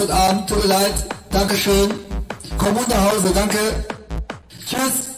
Heute Abend. Tut mir leid. Dankeschön. Komm gut nach Hause, danke. Tschüss.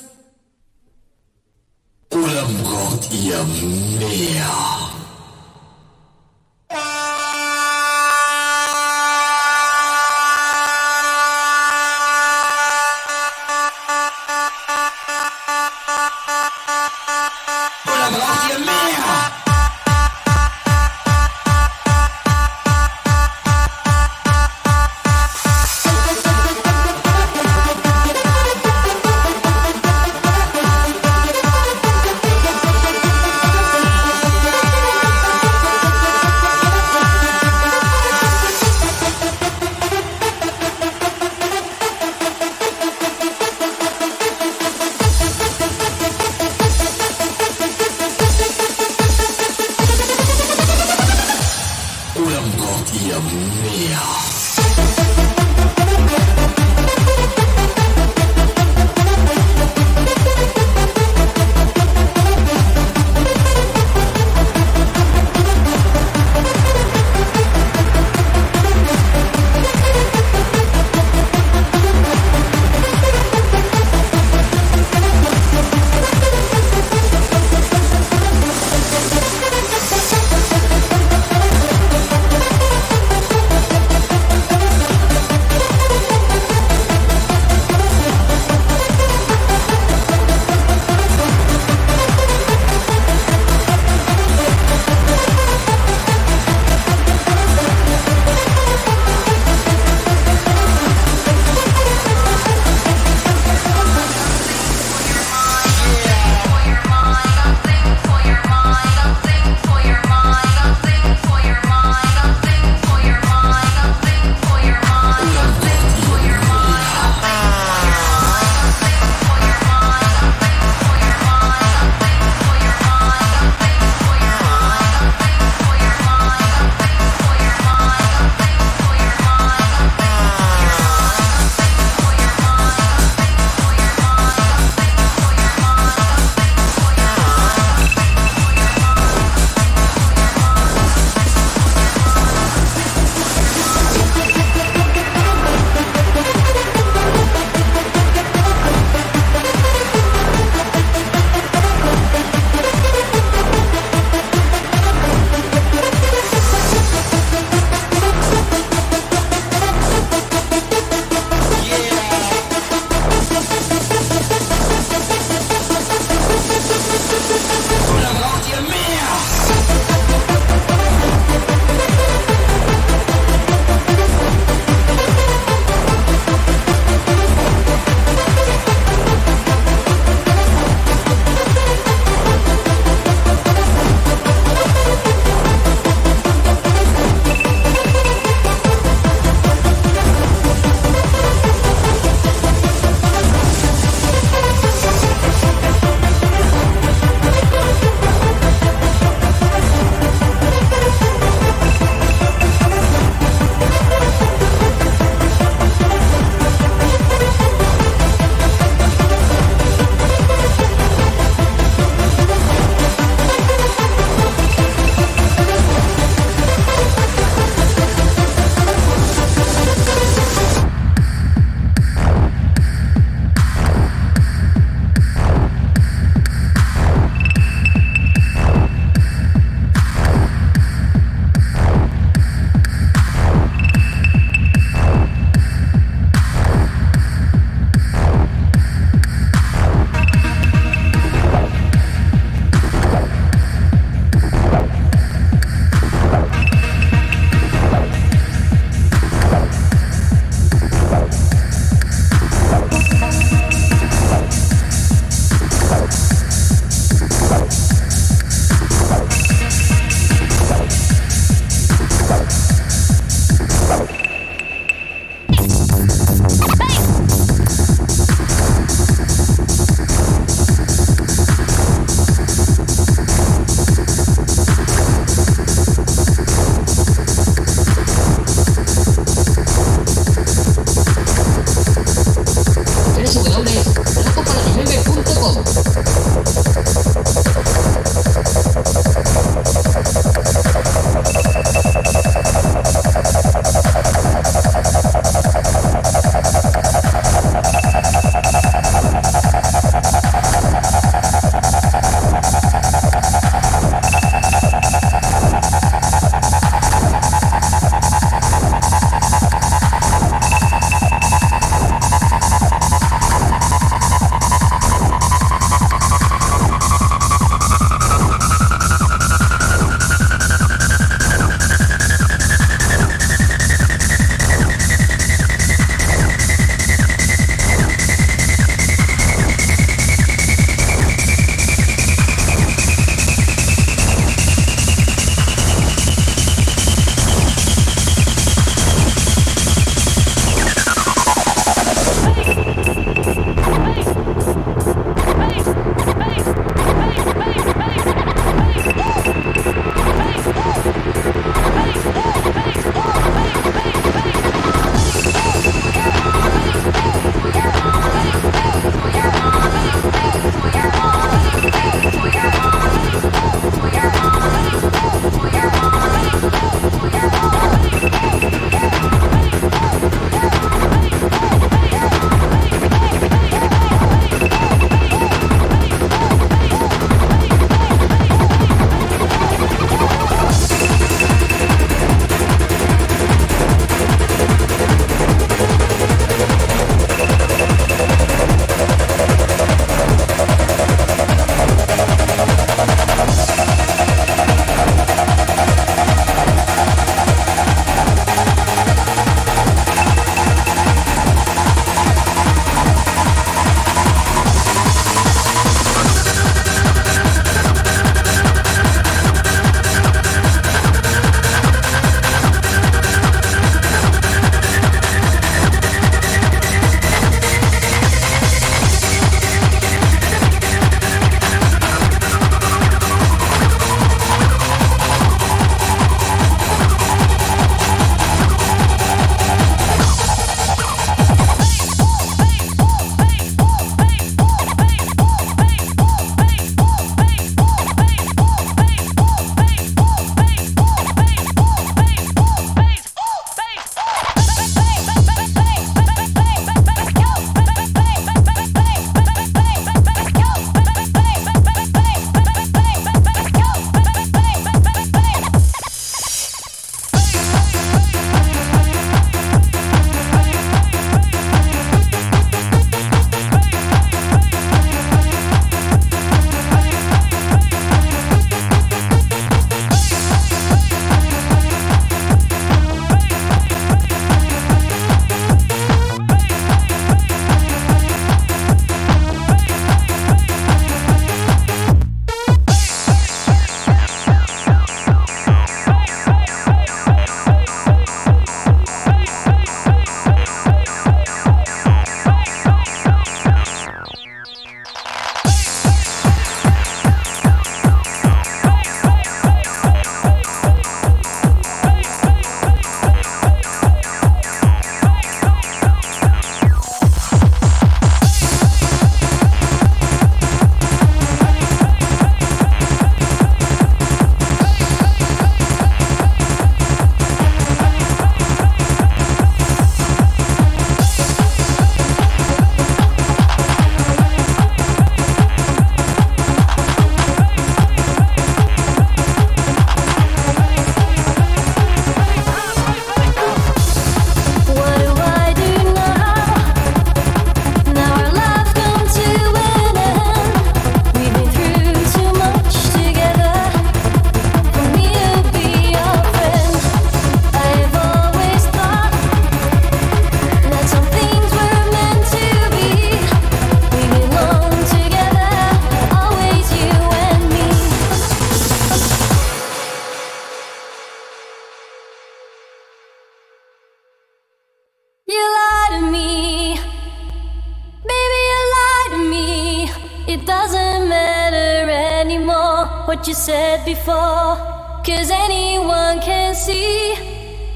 It doesn't matter anymore what you said before, cause anyone can see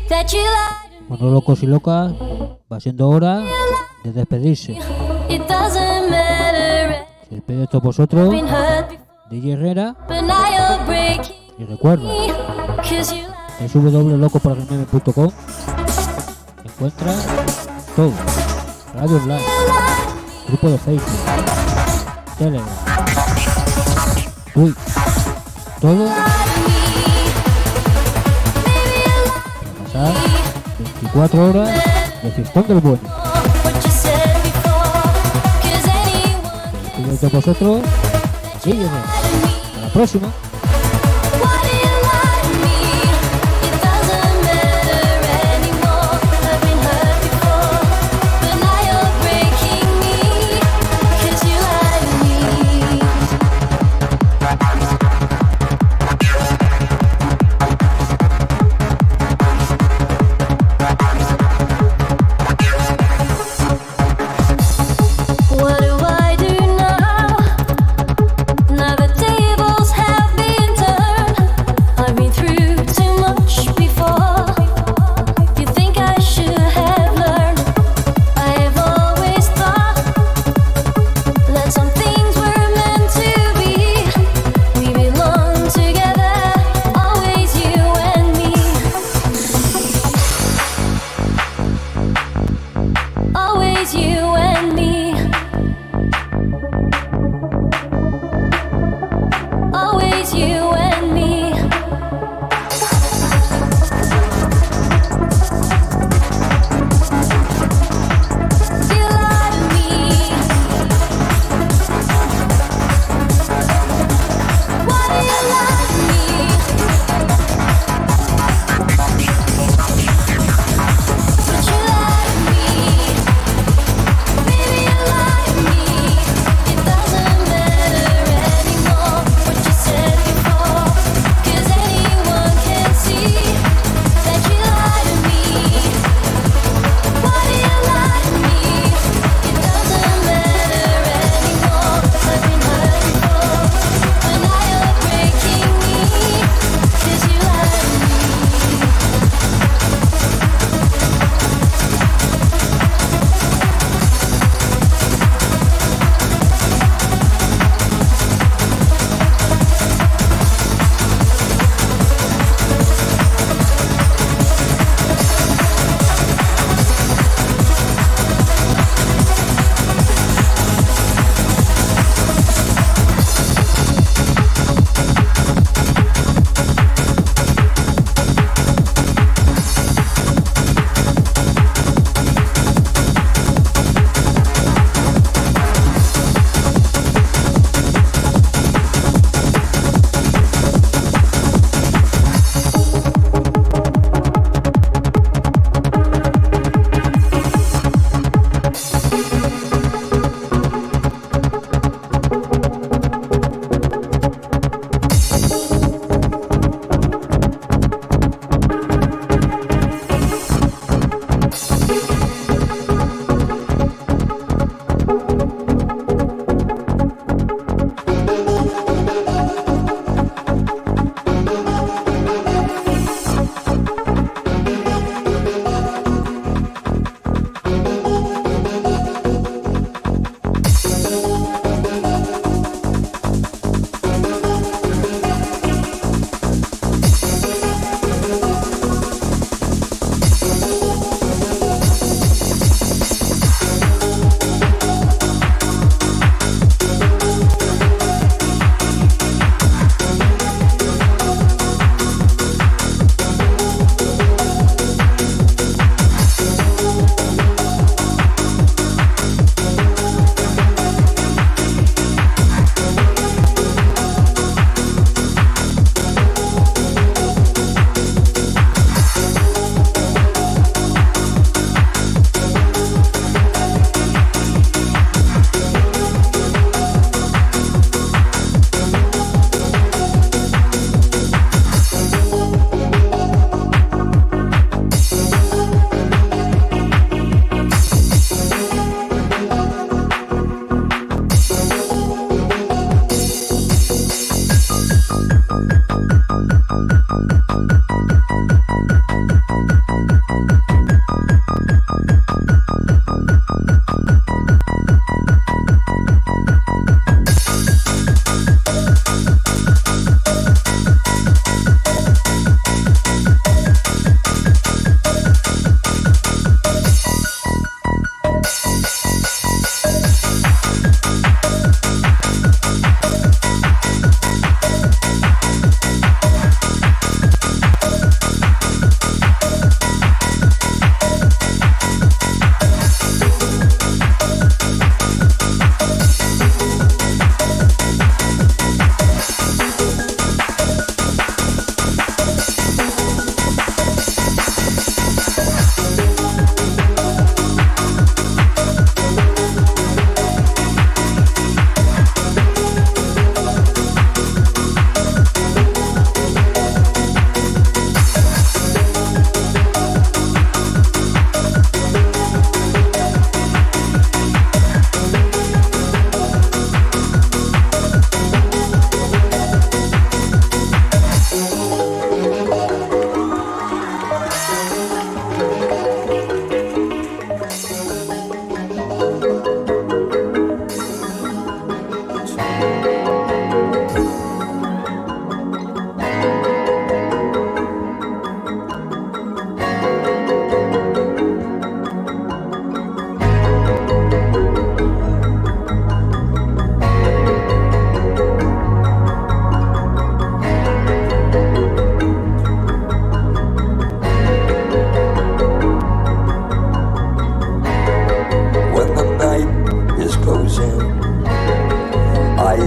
that you lied. Bueno, locos y locas, va siendo hora de despedirse. It doesn't matter. Se despide esto vosotros, DJ Herrera. Y recuerda, en www.locoporgmeme.com encuentras todo. Radio Online, grupo de Facebook Telegram. Uy, todo. Pasar 24 horas de fiestón del bueno. Despido de vosotros. Sígueme. Hasta la próxima.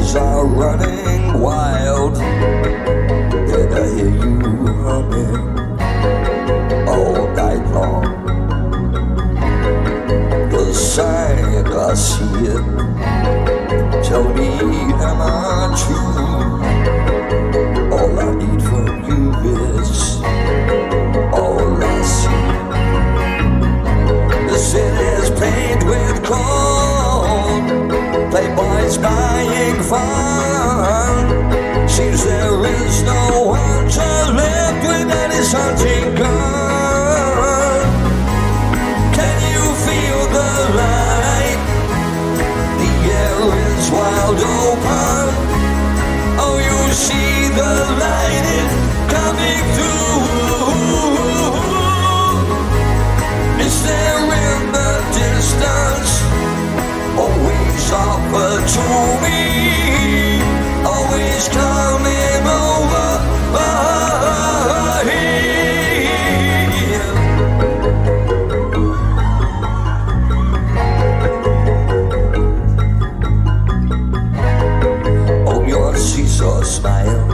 Eyes are running wild. Did I hear you humming all night long? The sign I see it. Tell me, am I true? All I need from you is all I see. The city's paved with gold. Playboys buying fun. Seems there is no one to live with any hunting gun. Can you feel the light? The air is wide open. Oh, you see the light is coming through. Is there in the distance always to me? Always coming over. Oh, your seesaw smile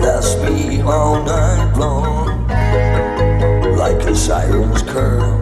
lasts me all night long like a siren's curl